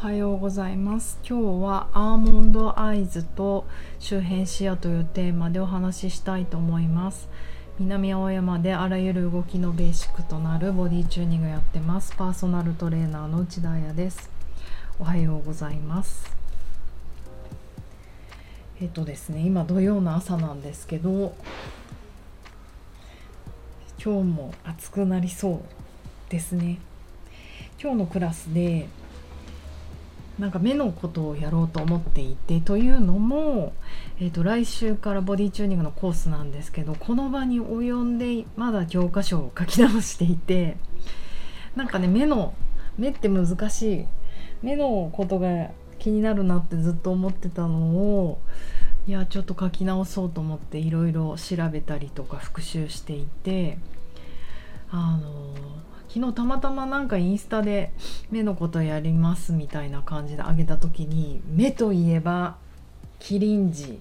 はようございます。今日はアーモンドアイズと周辺視野というテーマでお話ししたいと思います。南青山であらゆる動きのベーシックとなるボディチューニングやってます。パーソナルトレーナーの内田彩です。おはようございます。えっとですね今土曜の朝なんですけど今日も暑くなりそうですね。今日のクラスでなんか目のことをやろうと思っていてというのも、えーと、来週からボディチューニングのコースなんですけどこの場に及んでまだ教科書を書き直していてなんかね目の目って難しい。目のことが気になるなってずっと思ってたのをいやちょっと書き直そうと思っていろいろ調べたりとか復習していてあの昨日たまたまなんかインスタで目のことやりますみたいな感じで上げた時に目といえばキリンジ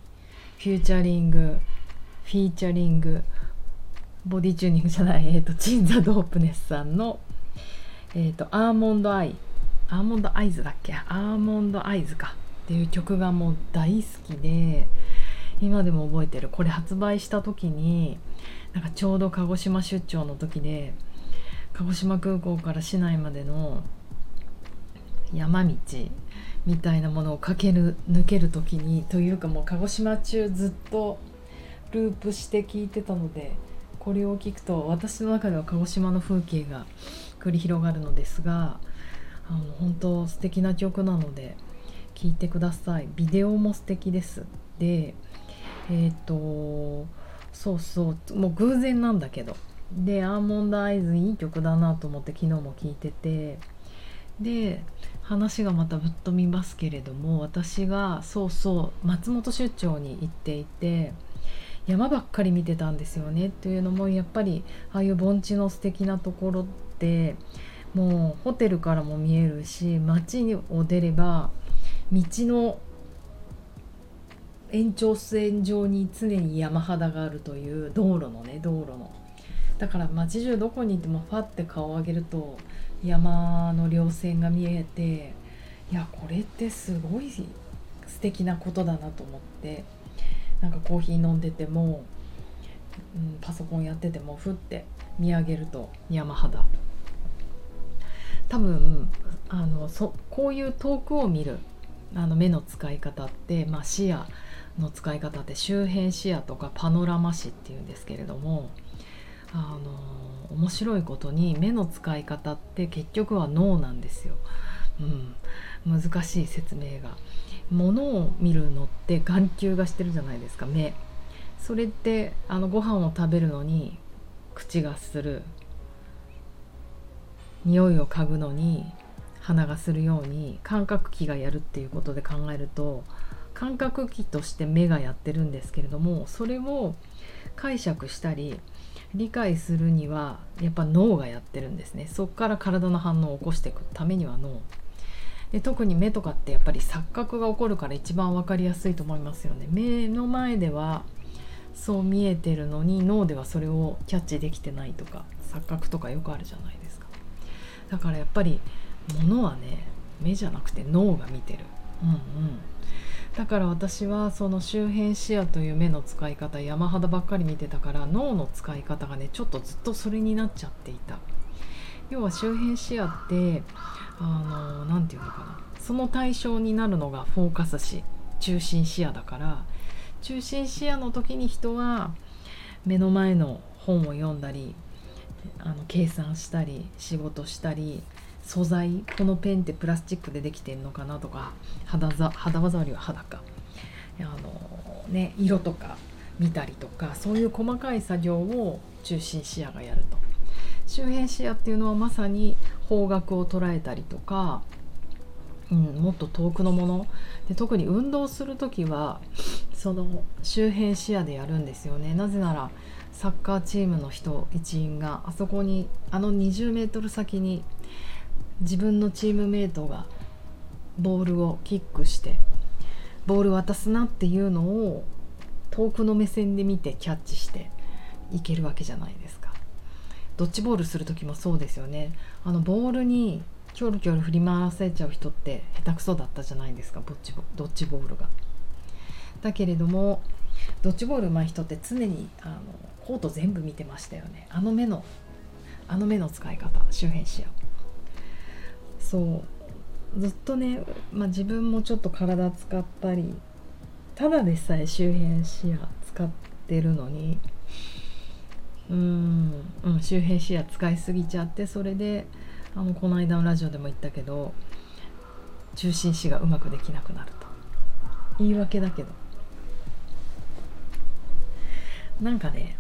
フューチャリング featuring ボディチューニングじゃない、えーと、鎮座DOPENESS さんの、えーと、 Almond Eye Almond Eyes だっけ？ Almond Eyes か。っていう曲がもう大好きで今でも覚えてる。これ発売した時になんかちょうど鹿児島出張の時で鹿児島空港から市内までの山道みたいなものを駆ける抜ける時にというかもう鹿児島中ずっとループして聞いてたのでこれを聞くと私の中では鹿児島の風景が繰り広がるのですがあの本当素敵な曲なので聴いてください。ビデオも素敵です。でえっ、ー、とそうそうもう偶然なんだけどでアーモンドアイズいい曲だなと思って昨日も聴いてて。で話がまたぶっ飛びますけれども私がそうそう松本出張に行っていて山ばっかり見てたんですよね。というのもやっぱりああいう盆地の素敵なところってもうホテルからも見えるし街を出れば道の延長線上に常に山肌があるという道路のね道路のだから街中どこにいてもファって顔を上げると山の稜線が見えていやこれってすごい素敵なことだなと思ってなんかコーヒー飲んでても、うん、パソコンやっててもふって見上げると山肌。多分あのそこういう遠くを見るあの目の使い方って、まあ、視野の使い方って周辺視野とかパノラマ視っていうんですけれどもあの面白いことに目の使い方って結局は脳なんですよ。うん、難しい説明が。物を見るのって眼球がしてるじゃないですか目。それってあのご飯を食べるのに口がする匂いを嗅ぐのに鼻がするように感覚器がやるっていうことで考えると感覚器として目がやってるんですけれどもそれを解釈したり理解するにはやっぱ脳がやってるんですね。そこから体の反応を起こしていくためには脳。で特に目とかってやっぱり錯覚が起こるから一番分かりやすいと思いますよね。目の前ではそう見えてるのに脳ではそれをキャッチできてないとか錯覚とかよくあるじゃないですか。だからやっぱり物はね目じゃなくて脳が見てる。うんうん。だから私はその周辺視野という目の使い方山肌ばっかり見てたから脳の使い方がねちょっとずっとそれになっちゃっていた。要は周辺視野ってあの何て言うのかな。その対象になるのがフォーカス視中心視野だから中心視野の時に人は目の前の本を読んだりあの計算したり仕事したり素材このペンってプラスチックでできてんのかなとか肌ざ肌触りは肌か。あの、ね、色とか見たりとかそういう細かい作業を中心視野がやると。周辺視野っていうのはまさに方角を捉えたりとか、うん、もっと遠くのもの。で特に運動する時はその周辺視野でやるんですよね。なぜならサッカーチームの人一員があそこにあの20メートル先に自分のチームメートがボールをキックしてボール渡すなっていうのを遠くの目線で見てキャッチしていけるわけじゃないですか。ドッジボールする時もそうですよね。あのボールにキョロキョロ振り回せちゃう人って下手くそだったじゃないですかドッジボドッジボールが。だけれどもドッジボール上手い人って常にあのコート全部見てましたよね。あの目のあの目の使い方周辺視野。そう。ずっとね、まあ、自分もちょっと体使ったりただでさえ周辺視野使ってるのにうん、うん、周辺視野使いすぎちゃってそれであのこの間のラジオでも言ったけど中心視がうまくできなくなると。言い訳だけど。なんかね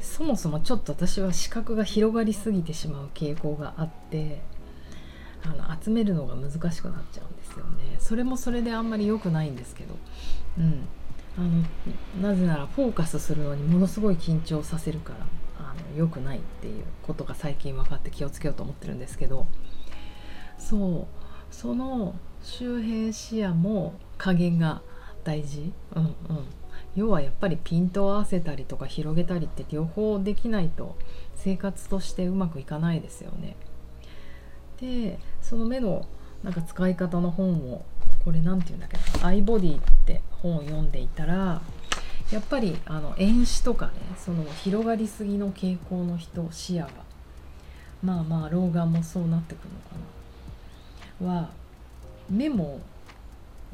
そもそもちょっと私は視覚が広がりすぎてしまう傾向があってあの集めるのが難しくなっちゃうんですよね。それもそれであんまり良くないんですけど。うん。あのなぜならフォーカスするのにものすごい緊張させるからあの良くないっていうことが最近分かって気をつけようと思ってるんですけど。そう。その周辺視野も加減が大事、うんうん、要はやっぱりピントを合わせたりとか広げたりって両方できないと生活としてうまくいかないですよね。でその目のなんか使い方の本をこれ何て言うんだっけなアイボディって本を読んでいたらやっぱりあの遠視とかねその広がりすぎの傾向の人視野がまあまあ老眼もそうなってくるのかなは目も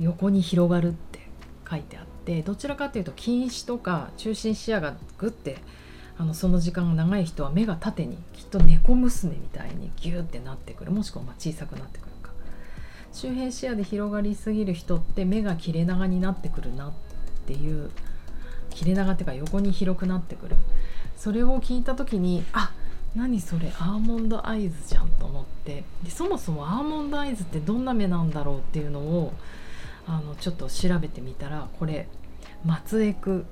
横に広がるって書いてあってどちらかというと近視とか中心視野がグッてあのその時間が長い人は目が縦にきっと猫娘みたいにギューってなってくる。もしくはま小さくなってくるか。周辺視野で広がりすぎる人って目が切れ長になってくるなっていう切れ長っていうか横に広くなってくる。それを聞いた時にあ何それアーモンドアイズじゃんと思って。でそもそもアーモンドアイズってどんな目なんだろうっていうのをあのちょっと調べてみたらこれ松エク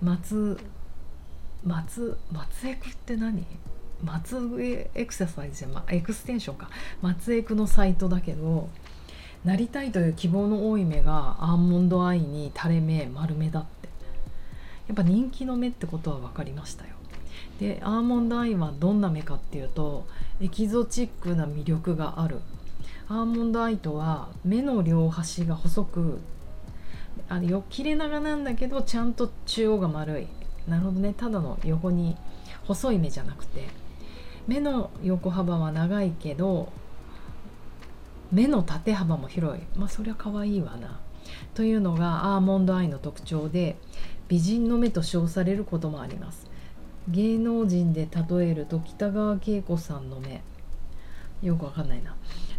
松松松エクって何？松エクササイズじゃ、まエクステンションか。松エクのサイトだけどなりたいという希望の多い目がアーモンドアイに垂れ目丸目だって。やっぱ人気の目ってことは分かりましたよ。でアーモンドアイはどんな目かっていうとエキゾチックな魅力がある。アーモンドアイとは目の両端が細くあのよ切れ長なんだけどちゃんと中央が丸い。なるほどね。ただの横に細い目じゃなくて。目の横幅は長いけど目の縦幅も広い。まあそりゃ可愛いわな。というのがアーモンドアイの特徴で美人の目と称されることもあります。芸能人で例えると北川景子さんの目。よくわかんないな。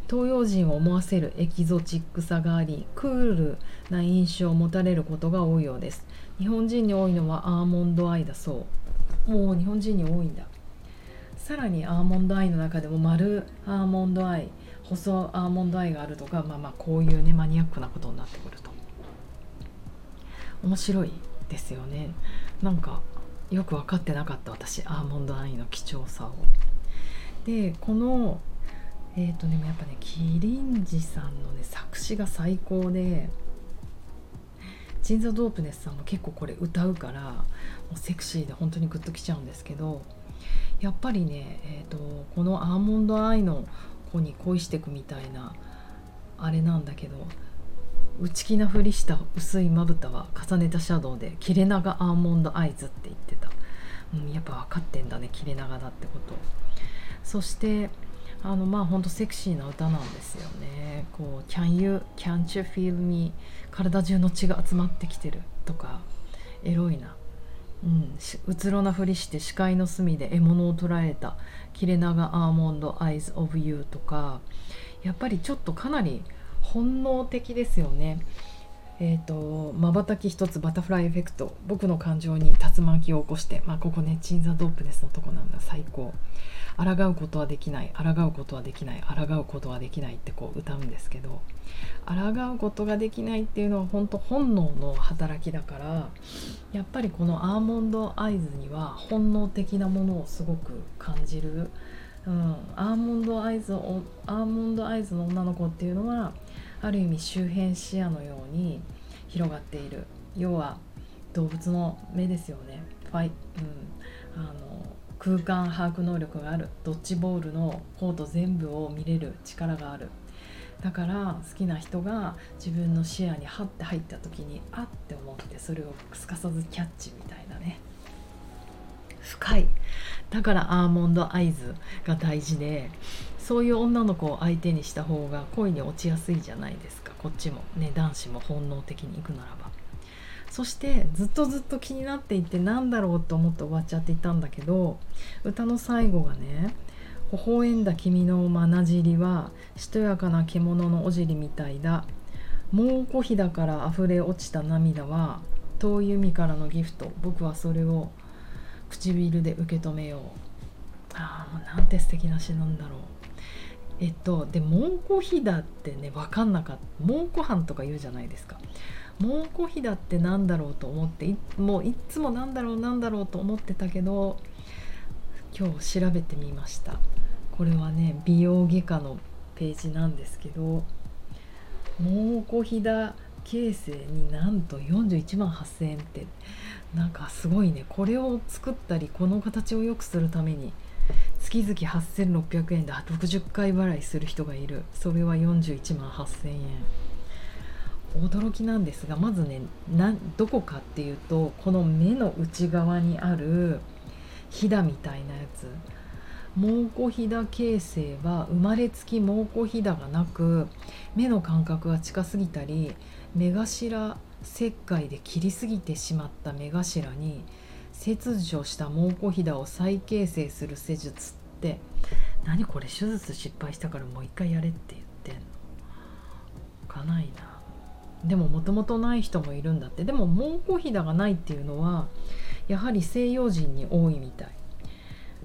東洋人を思わせるエキゾチックさがありクールな印象を持たれることが多いようです。日本人に多いのはアーモンドアイだそう。もう日本人に多いんだ。さらにアーモンドアイの中でも丸アーモンドアイ細アーモンドアイがあるとかまあまあこういうねマニアックなことになってくると。面白いですよね。なんかよく分かってなかった私アーモンドアイの貴重さを。でこのえっ、ー、とねやっぱねキリンジさんのね作詞が最高でチンザ・ドープネスさんも結構これ歌うからもうセクシーで本当にグッときちゃうんですけどやっぱりね、えーと、このアーモンドアイの子に恋してくみたいなあれなんだけど内気なふりした薄いまぶたは重ねたシャドウで切れ長アーモンドアイズって言ってた、うん、やっぱ分かってんだね切れ長だってこと。そしてあのまあほんとセクシーな歌なんですよね。こう「Can you, can't you feel me」体中の血が集まってきてるとかエロいな。うん、うつろなふりして視界の隅で獲物を捉えた切れ長アーモンドアイズ・オブ・ユーとかやっぱりちょっとかなり本能的ですよね。えーと、まばたき一つバタフライエフェクト。僕の感情に竜巻を起こして、まあ、ここねチンザ・ドープネスのとこなんだ。最高。抗うことはできない。抗うことはできない。抗うことはできないってこう歌うんですけど。抗うことができないっていうのは本当本能の働きだからやっぱりこのアーモンドアイズには本能的なものをすごく感じる、うん、アーモンドアイズアーモンドアイズの女の子っていうのはある意味周辺視野のように広がっている。要は動物の目ですよね。ファイ、うん、あの空間把握能力がある。ドッジボールのコート全部を見れる。力がある。だから好きな人が自分の視野にハッて入った時にあって思ってそれをすかさずキャッチみたいなね。深い。だからアーモンドアイズが大事でそういう女の子を相手にした方が恋に落ちやすいじゃないですか。こっちもね男子も本能的に行くならば。そしてずっとずっと気になっていてなんだろうと思って終わっちゃっていたんだけど歌の最後がね「微笑んだ君のまなじりはしとやかな獣のおじりみたいだ」「もうこひだから溢れ落ちた涙は遠い海からのギフト。僕はそれを唇で受け止めよう」ああもうなんて素敵な詩なんだろう。えっとで蒙古飛騨ってね分かんなかった蒙古藩とか言うじゃないですか。蒙古飛騨って何だろうと思っていもういっつも何だろう何だろうと思ってたけど今日調べてみました。これはね美容外科のページなんですけど蒙古飛騨形成になんと41万8000円ってなんかすごいね。これを作ったりこの形を良くするために月々8600円で60回払いする人がいる。それは41万8000円。驚きなんですがまずねなどこかっていうとこの目の内側にあるひだみたいなやつ。蒙古ひだ形成は生まれつき蒙古ひだがなく目の感覚が近すぎたり目頭切開で切りすぎてしまった目頭に切除した蒙古ひだを再形成する施術って何これ手術失敗したからもう一回やれって言ってんの。かないな。でももともとない人もいるんだって。でも蒙古ひだがないっていうのはやはり西洋人に多いみたい。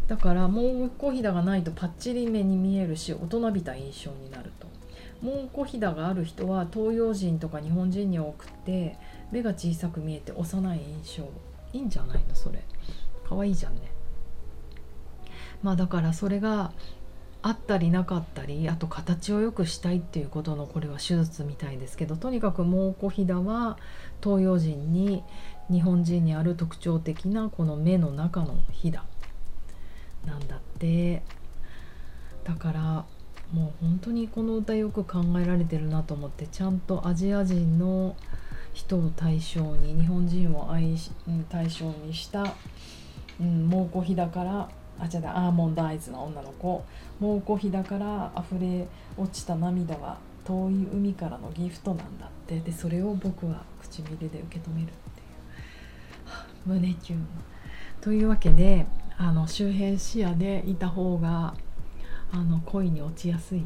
だから蒙古ひだがないとパッチリ目に見えるし大人びた印象になると。蒙古ひだがある人は東洋人とか日本人に多くて目が小さく見えて幼い印象。いいんじゃないのそれ。かわいいじゃんね。まあだからそれがあったりなかったりあと形を良くしたいっていうことのこれは手術みたいですけどとにかく蒙古ひだは東洋人に日本人にある特徴的なこの目の中のひだ。なんだって。だからもう本当にこの歌よく考えられてるなと思ってちゃんとアジア人の人を対象に日本人を愛し対象にした、うん、蒙古ひだからあ違うアーモンドアイズの女の子。蒙古飛騨から溢れ落ちた涙は遠い海からのギフトなんだって。でそれを僕は唇で受け止めるっていう、胸キュン。というわけであの周辺視野でいた方があの恋に落ちやすい、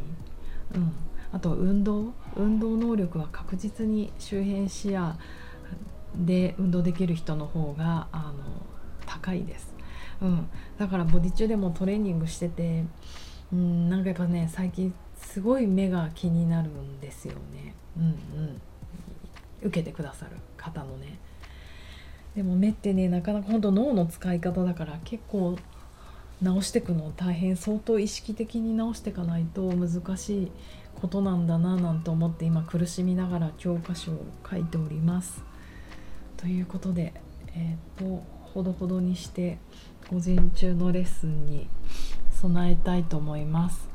うん、あと運動。運動能力は確実に周辺視野で運動できる人の方があの高いです。うん、だからボディ中でもトレーニングしてて、うん、なんかやっぱね最近すごい目が気になるんですよね、うんうん、受けてくださる方のね。でも目ってねなかなか本当脳の使い方だから結構直してくの大変相当意識的に直していかないと難しいことなんだななんて思って今苦しみながら教科書を書いております。ということでえっ、とほどほどにして午前中のレッスンに備えたいと思います。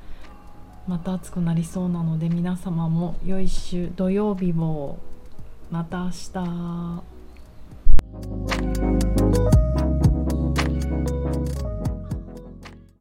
また暑くなりそうなので皆様も良い週土曜日もまた明日。